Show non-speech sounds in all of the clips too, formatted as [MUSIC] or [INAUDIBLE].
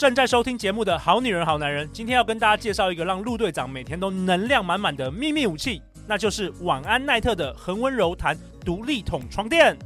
正在收听节目的好女人、好男人，今天要跟大家介绍一个让陆队长每天都能量满满的秘密武器，那就是晚安奈特的恒温柔弹独立筒床垫。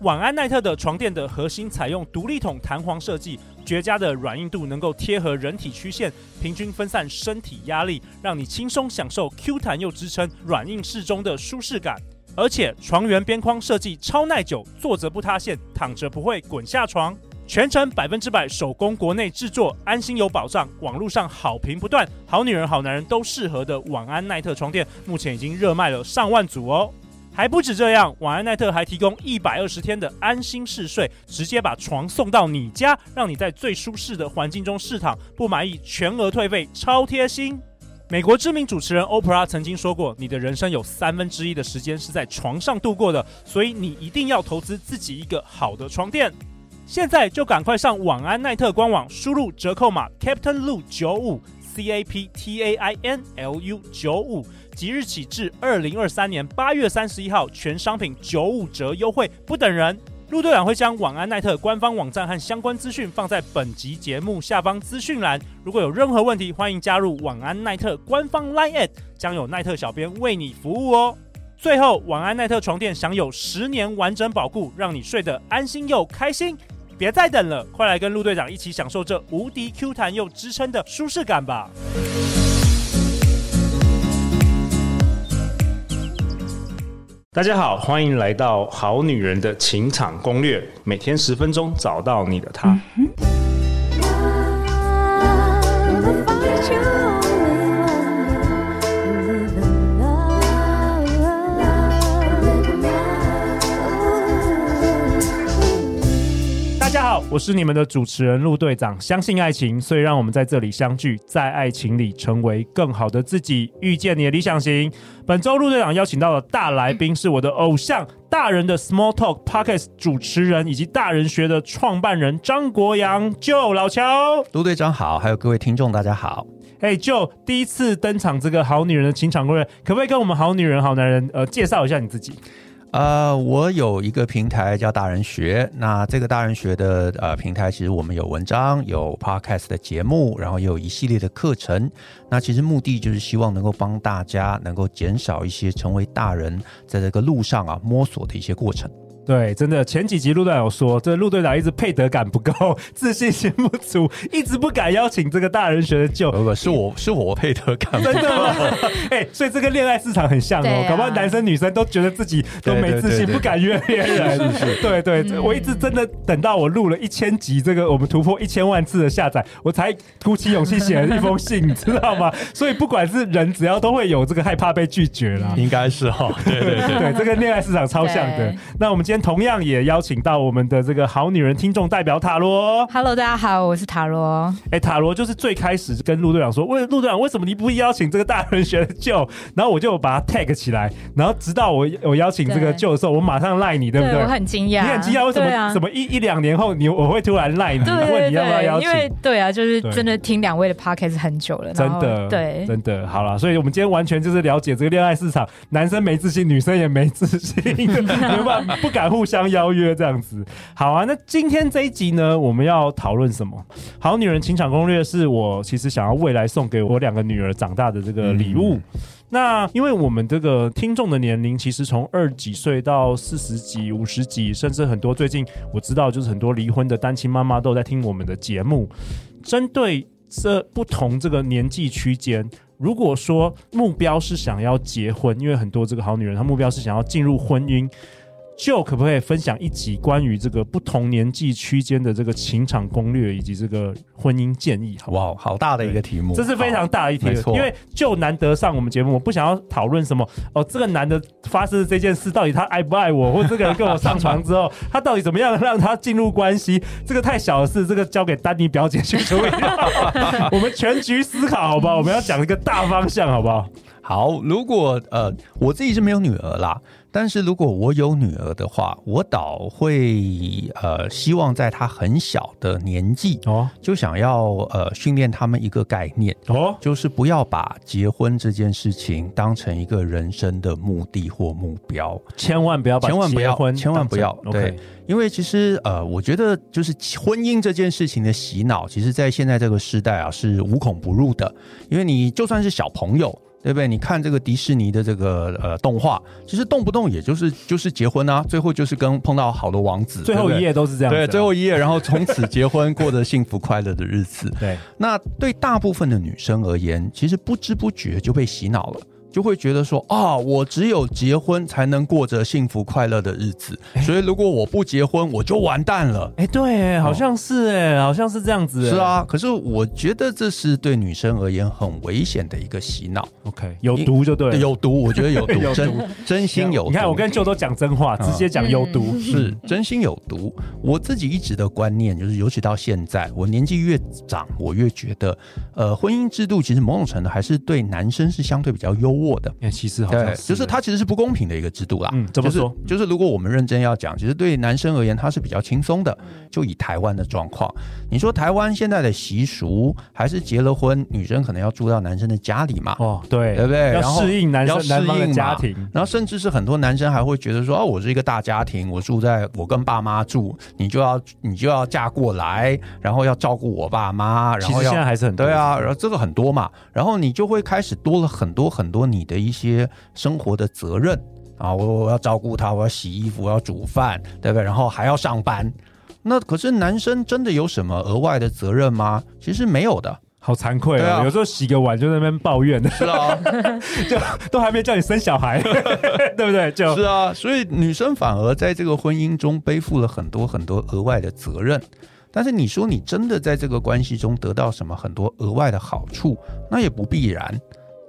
晚安奈特的床垫的核心采用独立筒弹簧设计，绝佳的软硬度能够贴合人体曲线，平均分散身体压力，让你轻松享受 Q 弹又支撑、软硬适中的舒适感。而且床缘边框设计超耐久，坐着不塌陷，躺着不会滚下床。全程百分之百手工国内制作，安心有保障。网络上好评不断，好女人、好男人都适合的晚安奈特床垫，目前已经热卖了上万组哦。还不止这样，晚安奈特还提供一百二十天的安心试睡，直接把床送到你家，让你在最舒适的环境中试躺，不满意全额退费，超贴心。美国知名主持人欧普拉曾经说过：“你的人生有三分之一的时间是在床上度过的，所以你一定要投资自己一个好的床垫。”现在就赶快上晚安奈特官网，输入折扣码 Captain Lu 九五 C A P T A I N L U 九五，即日起至二零二三年八月三十一号，全商品九五折优惠，不等人。陆队长会将晚安奈特官方网站和相关资讯放在本集节目下方资讯栏。如果有任何问题，欢迎加入晚安奈特官方 Line@，将有奈特小编为你服务哦。最后，晚安奈特床垫享有十年完整保固，让你睡得安心又开心。别再等了，快来跟陆队长一起享受这无敌 Q 弹又支撑的舒适感吧！大家好，欢迎来到《好女人的情场攻略》，每天十分钟，找到你的他。嗯我是你们的主持人陆队长，相信爱情，所以让我们在这里相聚，在爱情里成为更好的自己，遇见你的理想型。本周陆队长邀请到的大来宾是我的偶像，大人的 Small Talk Podcast 主持人以及大人学的创办人张国洋，Joe 老乔。陆队长好，还有各位听众大家好。哎，Joe 第一次登场这个好女人的情场攻略，可不可以跟我们好女人好男人呃介绍一下你自己？啊，我有一个平台叫大人学，那这个大人学的呃平台，其实我们有文章，有 podcast 的节目，然后也有一系列的课程。那其实目的就是希望能够帮大家能够减少一些成为大人在这个路上啊摸索的一些过程。对，真的前几集陆队长有说，这陆队长一直配得感不够，自信心不足，一直不敢邀请这个大人学的舅。不不，是我是我配得感不够。真的吗？[LAUGHS] 哎，所以这个恋爱市场很像哦，啊、搞不好男生女生都觉得自己都没自信，对对对对，不敢约别人。是是对对，对，我一直真的等到我录了一千集，这个我们突破一千万次的下载，我才鼓起勇气写了一封信，你 [LAUGHS] 知道吗？所以不管是人，只要都会有这个害怕被拒绝啦。应该是哈、哦，对对对，对，这个恋爱市场超像的。那我们今天同样也邀请到我们的这个好女人听众代表塔罗。Hello，大家好，我是塔罗。哎，塔罗就是最开始跟陆队长说，为陆队长为什么你不邀请这个大人学的舅？然后我就把他 tag 起来，然后直到我我邀请这个舅的时候，我马上赖你，对不对？对我很惊讶，你很惊讶为什么？啊、什么一一两年后你我会突然赖你，问你要不要邀请？因为对啊，就是真的听两位的 podcast 很久了，真的对，真的好了。所以我们今天完全就是了解这个恋爱市场，男生没自信，女生也没自信，[LAUGHS] 没办法，不敢互相邀约。这样子，好啊。那今天这一集呢，我们要讨论什么？好女人情场攻略是我其实想要未来送给我两个女儿长大的这个礼物。嗯、那因为我们这个听众的年龄，其实从二几岁到四十几、五十几，甚至很多最近我知道，就是很多离婚的单亲妈妈都在听我们的节目。针对这不同这个年纪区间，如果说目标是想要结婚，因为很多这个好女人，她目标是想要进入婚姻。就可不可以分享一集关于这个不同年纪区间的这个情场攻略以及这个婚姻建议？好不好？哇，好大的一个题目，这是非常大的一题。因为就难得上我们节目，我不想要讨论什么哦，这个男的发生的这件事到底他爱不爱我，或这个人跟我上床之后，他到底怎么样让他进入关系？这个太小的事，这个交给丹尼表姐去处理。[LAUGHS] 我们全局思考，好不好？我们要讲一个大方向，好不好？好，如果呃，我自己是没有女儿啦。但是如果我有女儿的话，我倒会呃希望在她很小的年纪哦，就想要呃训练他们一个概念哦，就是不要把结婚这件事情当成一个人生的目的或目标，千万不要把结婚，千万不要，千万不要，对。因为其实呃，我觉得就是婚姻这件事情的洗脑，其实在现在这个时代啊是无孔不入的。因为你就算是小朋友，对不对？你看这个迪士尼的这个呃动画，其实动不动也就是就是结婚啊，最后就是跟碰到好的王子，最后一页都是这样，啊。对，最后一页，然后从此结婚，过着幸福快乐的日子。[LAUGHS] 对，那对大部分的女生而言，其实不知不觉就被洗脑了。就会觉得说啊，我只有结婚才能过着幸福快乐的日子，所以如果我不结婚，我就完蛋了。哎，对，好像是哎，好像是这样子。是啊，可是我觉得这是对女生而言很危险的一个洗脑。OK，有毒就对了，有毒，我觉得有毒，[LAUGHS] 真真心有毒。你看，我跟舅都讲真话，直接讲有毒，是真心有毒。我自己一直的观念就是，尤其到现在，我年纪越长，我越觉得，呃，婚姻制度其实某种程度还是对男生是相对比较优。我的，其实好像是，就是它其实是不公平的一个制度啦。嗯，怎么说？就是，就是如果我们认真要讲，其实对男生而言，他是比较轻松的。就以台湾的状况，你说台湾现在的习俗，还是结了婚，女生可能要住到男生的家里嘛？哦，对，对不对？要适应男生要适应家庭，然后甚至是很多男生还会觉得说，哦，我是一个大家庭，我住在我跟爸妈住，你就要你就要嫁过来，然后要照顾我爸妈，然后要其实现在还是很多对啊，然后这个很多嘛，然后你就会开始多了很多很多你的一些生活的责任啊，我我要照顾他，我要洗衣服，我要煮饭，对不对？然后还要上班。那可是男生真的有什么额外的责任吗？其实没有的，好惭愧啊！有时候洗个碗就在那边抱怨，是啊，[LAUGHS] 就都还没叫你生小孩，[LAUGHS] 对不对？就是啊，所以女生反而在这个婚姻中背负了很多很多额外的责任。但是你说你真的在这个关系中得到什么很多额外的好处，那也不必然。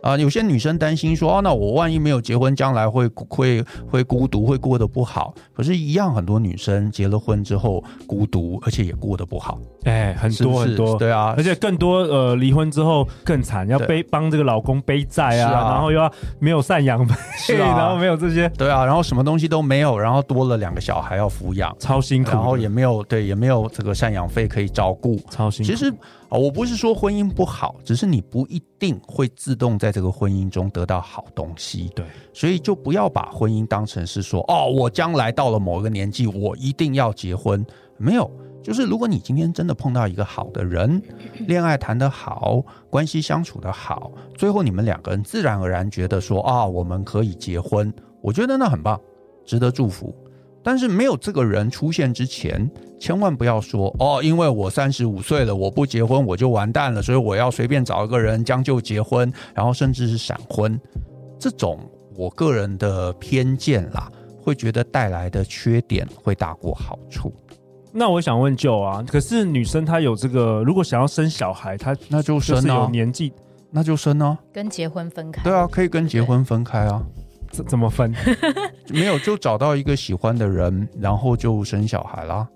啊，有些女生担心说，哦，那我万一没有结婚，将来会会会孤独，会过得不好。可是，一样很多女生结了婚之后孤独，而且也过得不好。哎，很多很多，对啊，而且更多呃，离婚之后更惨，要背帮这个老公背债啊，然后又要没有赡养费，然后没有这些，对啊，然后什么东西都没有，然后多了两个小孩要抚养，超辛苦，然后也没有对，也没有这个赡养费可以照顾，超辛苦。其实。啊，我不是说婚姻不好，只是你不一定会自动在这个婚姻中得到好东西。对，所以就不要把婚姻当成是说，哦，我将来到了某一个年纪，我一定要结婚。没有，就是如果你今天真的碰到一个好的人，恋爱谈得好，关系相处得好，最后你们两个人自然而然觉得说，啊，我们可以结婚，我觉得那很棒，值得祝福。但是没有这个人出现之前，千万不要说哦，因为我三十五岁了，我不结婚我就完蛋了，所以我要随便找一个人将就结婚，然后甚至是闪婚。这种我个人的偏见啦，会觉得带来的缺点会大过好处。那我想问 Joe 啊，可是女生她有这个，如果想要生小孩，她那就生啊，有年纪那就生啊，跟结婚分开。对啊，可以跟结婚分开啊。怎怎么分？[LAUGHS] 没有，就找到一个喜欢的人，然后就生小孩啦。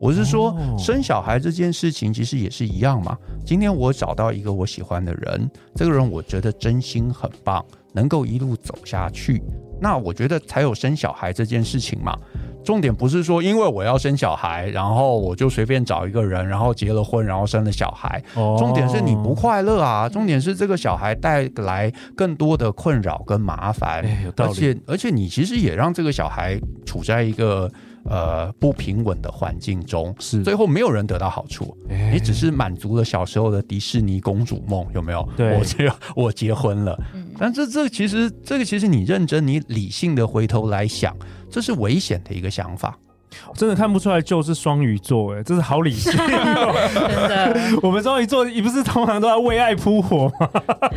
我是说，生小孩这件事情其实也是一样嘛。今天我找到一个我喜欢的人，这个人我觉得真心很棒，能够一路走下去，那我觉得才有生小孩这件事情嘛。重点不是说，因为我要生小孩，然后我就随便找一个人，然后结了婚，然后生了小孩。重点是你不快乐啊！重点是这个小孩带来更多的困扰跟麻烦，而且而且你其实也让这个小孩处在一个呃不平稳的环境中，是最后没有人得到好处，你只是满足了小时候的迪士尼公主梦，有没有？对，我结 [LAUGHS] 我结婚了，但这这其实这个其实你认真你理性的回头来想。这是危险的一个想法。真的看不出来，就是双鱼座哎，这是好理性哦。[LAUGHS] 真的，我们双鱼座，你不是通常都在为爱扑火吗？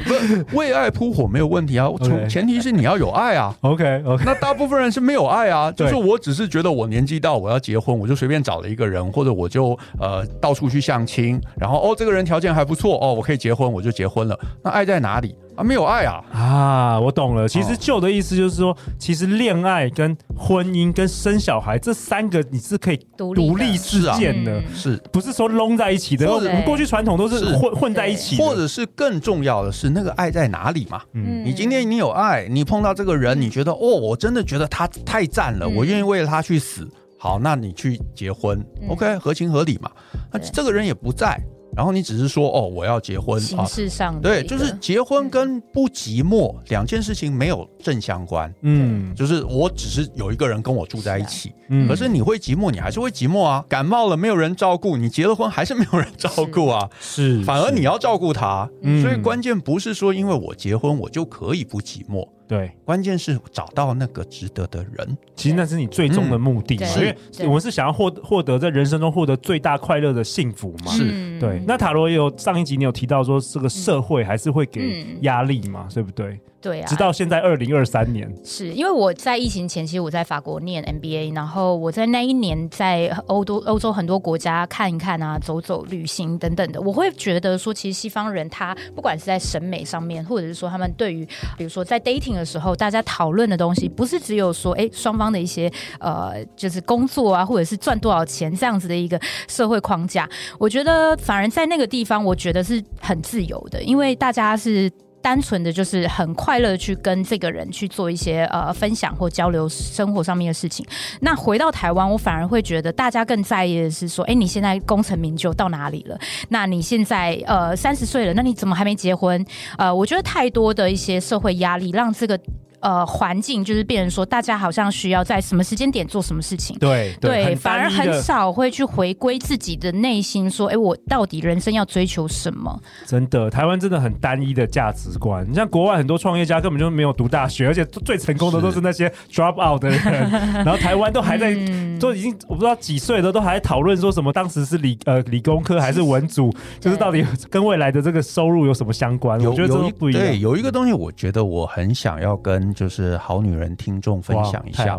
不，为爱扑火没有问题啊，从前提是你要有爱啊。OK OK，那大部分人是没有爱啊，就是我只是觉得我年纪到我要结婚，我就随便找了一个人，或者我就呃到处去相亲，然后哦这个人条件还不错哦，我可以结婚，我就结婚了。那爱在哪里啊？没有爱啊啊！我懂了，其实旧的意思就是说，其实恋爱跟婚姻跟生小孩这三个你是可以独立事件的，是不是说拢在一起的？过去传统都是混混在一起，或者是更重要的是那个爱在哪里嘛？嗯，你今天你有爱，你碰到这个人，你觉得哦，我真的觉得他太赞了，我愿意为了他去死。好，那你去结婚，OK，合情合理嘛？那这个人也不在。然后你只是说哦，我要结婚，形式上对，就是结婚跟不寂寞两件事情没有正相关。嗯，就是我只是有一个人跟我住在一起，嗯，可是你会寂寞，你还是会寂寞啊。感冒了没有人照顾，你结了婚还是没有人照顾啊。是，反而你要照顾他。所以关键不是说因为我结婚我就可以不寂寞。对，关键是找到那个值得的人，其实那是你最终的目的嘛，因为我们是想要获获得在人生中获得最大快乐的幸福嘛。是，对。那塔罗也有上一集你有提到说，这个社会还是会给压力嘛，对不对？对啊，直到现在二零二三年，是因为我在疫情前，其实我在法国念 MBA，然后我在那一年在欧洲欧洲很多国家看一看啊，走走旅行等等的，我会觉得说，其实西方人他不管是在审美上面，或者是说他们对于比如说在 dating 的时候，大家讨论的东西，不是只有说哎双方的一些呃就是工作啊，或者是赚多少钱这样子的一个社会框架，我觉得反而在那个地方，我觉得是很自由的，因为大家是。单纯的就是很快乐去跟这个人去做一些呃分享或交流生活上面的事情。那回到台湾，我反而会觉得大家更在意的是说，哎，你现在功成名就到哪里了？那你现在呃三十岁了，那你怎么还没结婚？呃，我觉得太多的一些社会压力让这个。呃，环境就是变成说，大家好像需要在什么时间点做什么事情，对对，对反而很少会去回归自己的内心，说，哎，我到底人生要追求什么？真的，台湾真的很单一的价值观。你像国外很多创业家根本就没有读大学，而且最成功的都是那些 drop out 的人，[LAUGHS] 然后台湾都还在，嗯、都已经我不知道几岁了，都还在讨论说什么当时是理呃理工科还是文组，就是到底跟未来的这个收入有什么相关？我觉得这不一样。对，有一个东西，我觉得我很想要跟。就是好女人听众分享一下，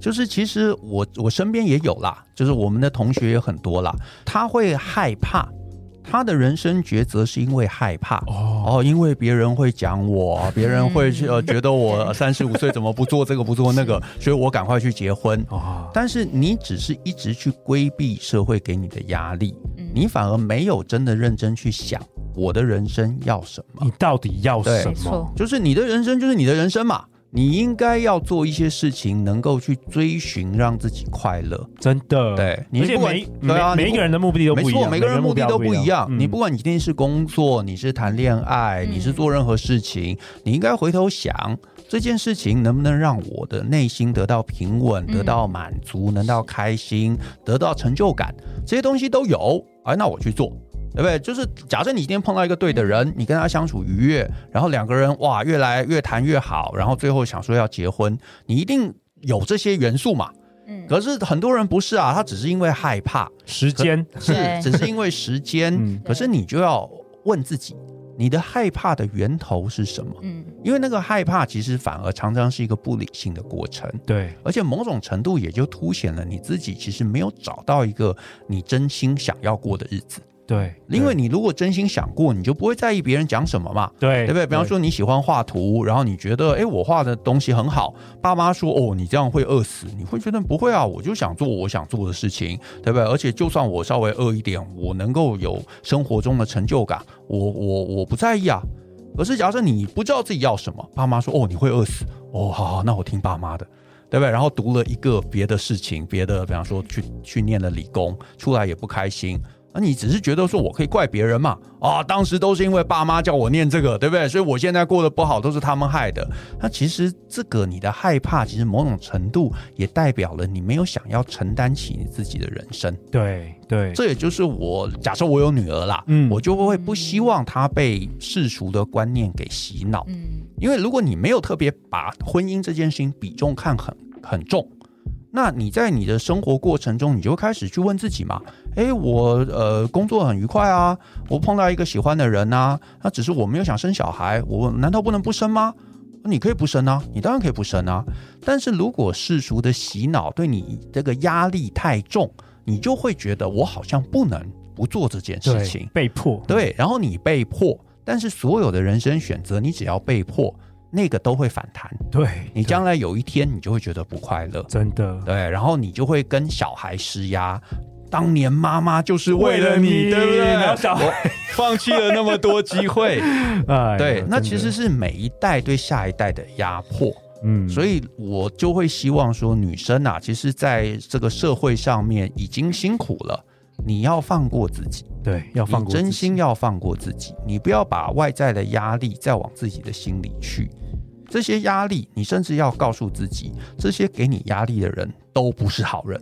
就是其实我我身边也有啦，就是我们的同学也很多啦，他会害怕，他的人生抉择是因为害怕哦，哦，因为别人会讲我，别人会呃觉得我 [LAUGHS] 三十五岁怎么不做这个不做那个，所以我赶快去结婚。哦。但是你只是一直去规避社会给你的压力，你反而没有真的认真去想我的人生要什么，你到底要什么？就是你的人生就是你的人生嘛。你应该要做一些事情，能够去追寻让自己快乐。真的，对，你不管对啊，每一个人的目的都不一样，没错，每个人目的都不一样。你不管你今天是工作，你是谈恋爱，你是做任何事情，你应该回头想这件事情能不能让我的内心得到平稳、得到满足、能到开心、得到成就感，这些东西都有，哎，那我去做。对不对？就是假设你今天碰到一个对的人，你跟他相处愉悦，然后两个人哇越来越谈越好，然后最后想说要结婚，你一定有这些元素嘛？嗯。可是很多人不是啊，他只是因为害怕时间，是只是因为时间。嗯。可是你就要问自己，你的害怕的源头是什么？嗯。因为那个害怕其实反而常常是一个不理性的过程。对。而且某种程度也就凸显了你自己其实没有找到一个你真心想要过的日子。对，因为你如果真心想过，你就不会在意别人讲什么嘛。对，对不对？比方说你喜欢画图，然后你觉得，哎，我画的东西很好，爸妈说，哦，你这样会饿死，你会觉得不会啊，我就想做我想做的事情，对不对？而且就算我稍微饿一点，我能够有生活中的成就感，我我我不在意啊。可是假设你不知道自己要什么，爸妈说，哦，你会饿死，哦，好好，那我听爸妈的，对不对？然后读了一个别的事情，别的，比方说去去念了理工，出来也不开心。那你只是觉得说我可以怪别人嘛？啊，当时都是因为爸妈叫我念这个，对不对？所以我现在过得不好都是他们害的。那其实这个你的害怕，其实某种程度也代表了你没有想要承担起你自己的人生。对对，这也就是我假设我有女儿啦，嗯，我就会不希望她被世俗的观念给洗脑。嗯，因为如果你没有特别把婚姻这件事情比重看很很重。那你在你的生活过程中，你就开始去问自己嘛？诶，我呃工作很愉快啊，我碰到一个喜欢的人啊，那只是我没有想生小孩，我难道不能不生吗？你可以不生啊，你当然可以不生啊。但是如果世俗的洗脑对你这个压力太重，你就会觉得我好像不能不做这件事情，被迫。对，然后你被迫，但是所有的人生选择，你只要被迫。那个都会反弹，对，你将来有一天你就会觉得不快乐，真的，对，然后你就会跟小孩施压，当年妈妈就是为了你，对不对？然后小孩。放弃了那么多机会，[LAUGHS] 哎，对，那其实是每一代对下一代的压迫，嗯，所以我就会希望说，女生啊，其实在这个社会上面已经辛苦了。你要放过自己，对，要放过，真心要放过自己，你不要把外在的压力再往自己的心里去。这些压力，你甚至要告诉自己，这些给你压力的人都不是好人。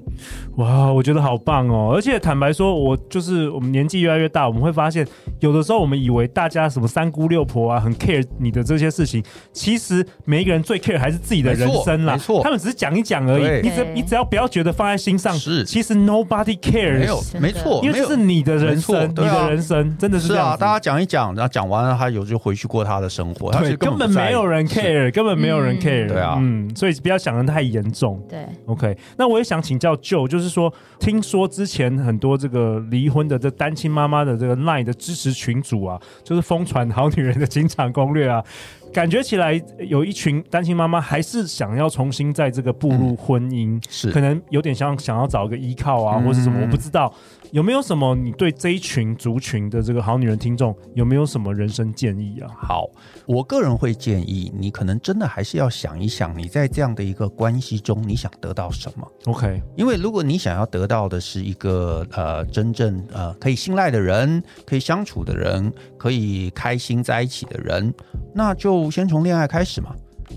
哇，我觉得好棒哦！而且坦白说，我就是我们年纪越来越大，我们会发现，有的时候我们以为大家什么三姑六婆啊，很 care 你的这些事情，其实每一个人最 care 还是自己的人生啦。没错，他们只是讲一讲而已。你只你只要不要觉得放在心上，是其实 nobody cares。没有，没错，因为这是你的人生，你的人生真的是这样。是啊，大家讲一讲，然后讲完了，他有就回去过他的生活。对，根本没有人 care，根本没有人 care。对啊，嗯，所以不要想的太严重。对，OK。那我也想请教舅就是说，听说之前很多这个离婚的这单亲妈妈的这个奈的支持群组啊，就是疯传好女人的情场攻略啊，感觉起来有一群单亲妈妈还是想要重新在这个步入婚姻，嗯、是可能有点像想要找一个依靠啊，嗯、或是什么，我不知道。有没有什么你对这一群族群的这个好女人听众有没有什么人生建议啊？好，我个人会建议你可能真的还是要想一想，你在这样的一个关系中，你想得到什么？OK，因为如果你想要得到的是一个呃真正呃可以信赖的人，可以相处的人，可以开心在一起的人，那就先从恋爱开始嘛。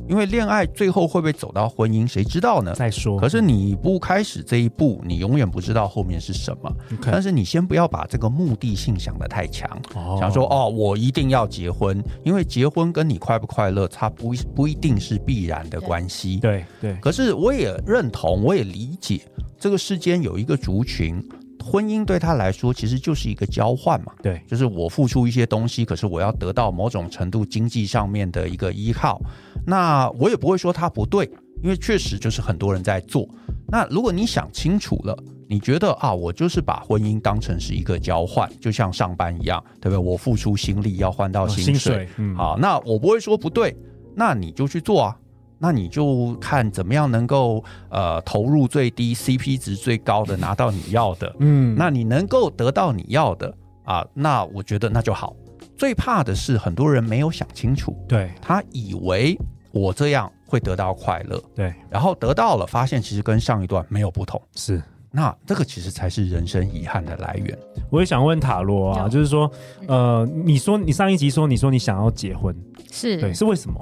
因为恋爱最后会不会走到婚姻，谁知道呢？再说。可是你不开始这一步，你永远不知道后面是什么。但是你先不要把这个目的性想得太强，哦、想说哦，我一定要结婚，因为结婚跟你快不快乐，它不不一定是必然的关系。对对。可是我也认同，我也理解，这个世间有一个族群。婚姻对他来说其实就是一个交换嘛，对，就是我付出一些东西，可是我要得到某种程度经济上面的一个依靠。那我也不会说他不对，因为确实就是很多人在做。那如果你想清楚了，你觉得啊，我就是把婚姻当成是一个交换，就像上班一样，对不对？我付出心力要换到薪水，哦，薪水，嗯，好，那我不会说不对，那你就去做啊。那你就看怎么样能够呃投入最低 CP 值最高的拿到你要的，嗯，那你能够得到你要的啊，那我觉得那就好。最怕的是很多人没有想清楚，对，他以为我这样会得到快乐，对，然后得到了，发现其实跟上一段没有不同，是，那这个其实才是人生遗憾的来源。我也想问塔罗啊，就是说，呃，你说你上一集说你说你想要结婚，是。对，是为什么？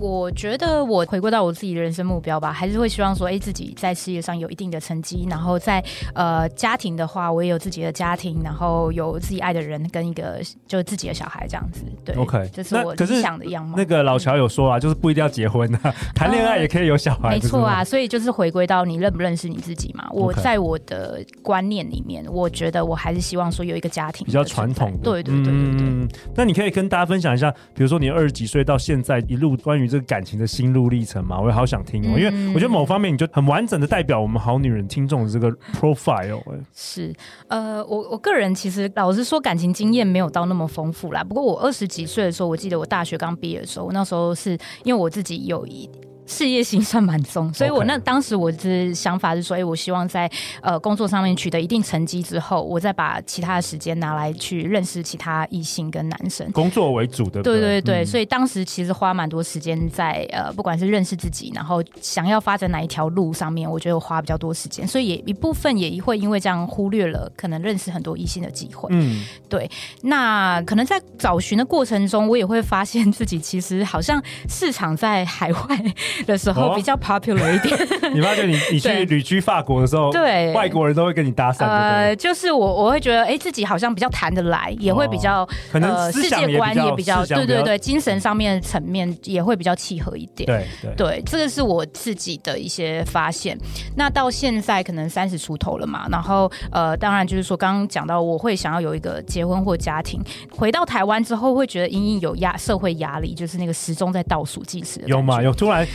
我觉得我回归到我自己的人生目标吧，还是会希望说，哎，自己在事业上有一定的成绩，然后在呃家庭的话，我也有自己的家庭，然后有自己爱的人跟一个就自己的小孩这样子。对，OK，这是我理想的样貌。那个老乔有说啊，就是不一定要结婚啊，[LAUGHS] [LAUGHS] 谈恋爱也可以有小孩。呃、没错啊，所以就是回归到你认不认识你自己嘛。我在我的观念里面，我觉得我还是希望说有一个家庭比较传统。对对对对对。嗯，那你可以跟大家分享一下，比如说你二十几岁到现在一路关于这个感情的心路历程嘛，我也好想听哦，因为我觉得某方面你就很完整的代表我们好女人听众的这个 profile。是，呃，我我个人其实老实说，感情经验没有到那么丰富啦。不过我二十几岁的时候，我记得我大学刚毕业的时候，那时候是因为我自己有一。事业心算蛮重，所以我那当时我的想法是说，哎，我希望在呃工作上面取得一定成绩之后，我再把其他的时间拿来去认识其他异性跟男生，工作为主的。对对对，嗯、所以当时其实花蛮多时间在呃，不管是认识自己，然后想要发展哪一条路上面，我觉得我花比较多时间，所以也一部分也会因为这样忽略了可能认识很多异性的机会。嗯，对。那可能在找寻的过程中，我也会发现自己其实好像市场在海外。的时候比较 popular 一点，[LAUGHS] 哦，你发觉你你去旅居法国的时候，对外国人都会跟你搭讪。呃，就是我我会觉得，哎，自己好像比较谈得来，也会比较可能世界观也比较对对对，精神上面的层面也会比较契合一点。对对对，这个是我自己的一些发现。那到现在可能三十出头了嘛，然后呃，当然就是说刚刚讲到，我会想要有一个结婚或家庭。回到台湾之后，会觉得隐隐有压社会压力，就是那个时钟在倒数计时。有吗？有突然。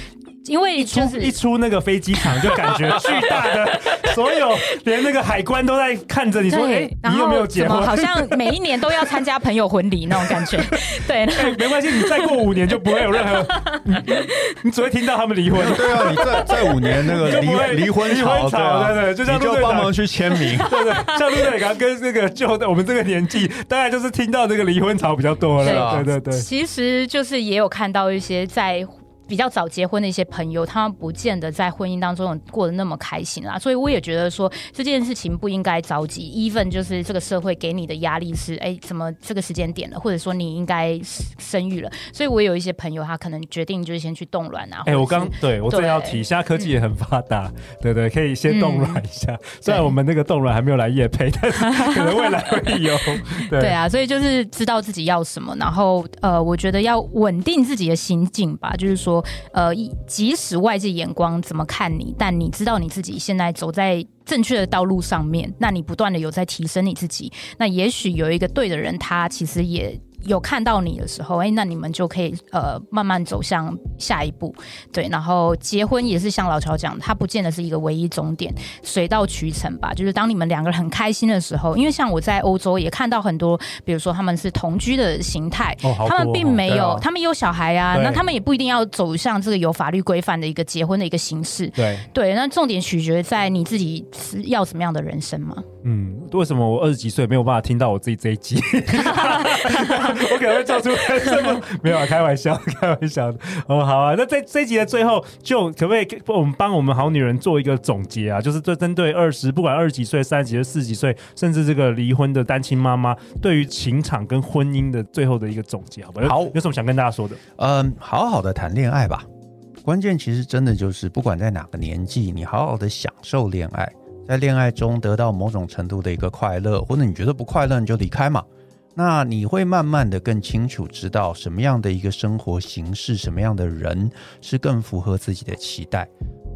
因为一出一出那个飞机场，就感觉巨大的，[LAUGHS] 所有连那个海关都在看着你说，哎，你有没有结婚？好像每一年都要参加朋友婚礼那种感觉。[LAUGHS] 对，没关系，你再过五年就不会有任何，[LAUGHS] 你只会听到他们离婚。对啊，你再再五年那个离离婚潮，对对，就像你就帮忙去签名，对对，像陆队长跟那个就我们这个年纪，大概就是听到这个离婚潮比较多了。对对对，其实就是也有看到一些在。比较早结婚的一些朋友，他们不见得在婚姻当中过得那么开心啦。所以我也觉得说这件事情不应该着急。even 就是这个社会给你的压力是，哎，怎么这个时间点了，或者说你应该生育了。所以我有一些朋友，他可能决定就是先去冻卵啊。哎，我刚对我正要提，现在科技也很发达，嗯、对对，可以先冻卵一下。嗯、虽然我们那个冻卵还没有来业配，但是 [LAUGHS] 可能未来会有。[LAUGHS] 对，对啊，所以就是知道自己要什么，然后呃，我觉得要稳定自己的心境吧，就是说。呃，即使外界眼光怎么看你，但你知道你自己现在走在正确的道路上面，那你不断的有在提升你自己，那也许有一个对的人，他其实也。有看到你的时候，哎，那你们就可以呃慢慢走向下一步，对。然后结婚也是像老乔讲，它不见得是一个唯一终点，水到渠成吧。就是当你们两个人很开心的时候，因为像我在欧洲也看到很多，比如说他们是同居的形态，哦、他们并没有，哦、他们有小孩啊，那他们也不一定要走向这个有法律规范的一个结婚的一个形式，对对。那重点取决在你自己是要什么样的人生嘛。嗯，为什么我二十几岁没有办法听到我自己这一集？[LAUGHS] [LAUGHS] 我可能会做出什么？[LAUGHS] 没有啊，开玩笑，[LAUGHS] 开玩笑的。哦，好啊，那在这一集的最后，就可不可以我们帮我们好女人做一个总结啊？就是对针对二十，不管二十几岁、三十几岁、四十几岁，甚至这个离婚的单亲妈妈，对于情场跟婚姻的最后的一个总结，好不好？好，有什么想跟大家说的？嗯，好好的谈恋爱吧。关键其实真的就是，不管在哪个年纪，你好好的享受恋爱。在恋爱中得到某种程度的一个快乐，或者你觉得不快乐，你就离开嘛。那你会慢慢的更清楚知道什么样的一个生活形式，什么样的人是更符合自己的期待。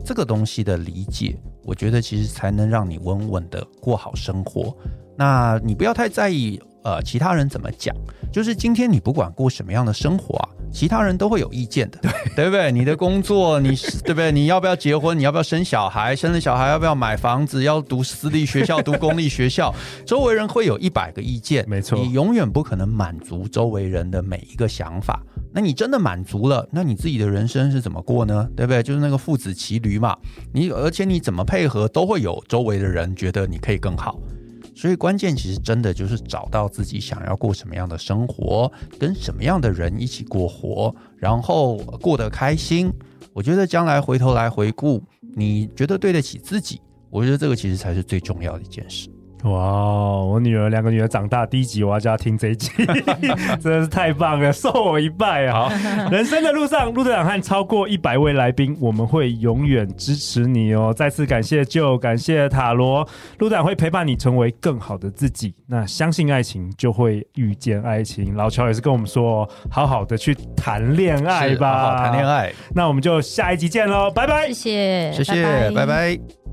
这个东西的理解，我觉得其实才能让你稳稳的过好生活。那你不要太在意。呃，其他人怎么讲？就是今天你不管过什么样的生活啊，其他人都会有意见的，对对不对？你的工作，你对不对？你要不要结婚？你要不要生小孩？生了小孩要不要买房子？要读私立学校，读公立学校？[LAUGHS] 周围人会有一百个意见，没错。你永远不可能满足周围人的每一个想法。那你真的满足了，那你自己的人生是怎么过呢？对不对？就是那个父子骑驴嘛。你而且你怎么配合，都会有周围的人觉得你可以更好。所以关键其实真的就是找到自己想要过什么样的生活，跟什么样的人一起过活，然后过得开心。我觉得将来回头来回顾，你觉得对得起自己，我觉得这个其实才是最重要的一件事。哇，我女儿两个女儿长大，第一集我要叫她听这一集，[LAUGHS] 真的是太棒了，受我一拜啊！人生的路上，路队长和超过一百位来宾，我们会永远支持你哦。再次感谢 Joe，感谢塔罗，路队长会陪伴你成为更好的自己。那相信爱情，就会遇见爱情。老乔也是跟我们说，好好的去谈恋爱吧，好好谈恋爱。那我们就下一集见喽，拜拜，谢谢，谢谢，拜拜。拜拜。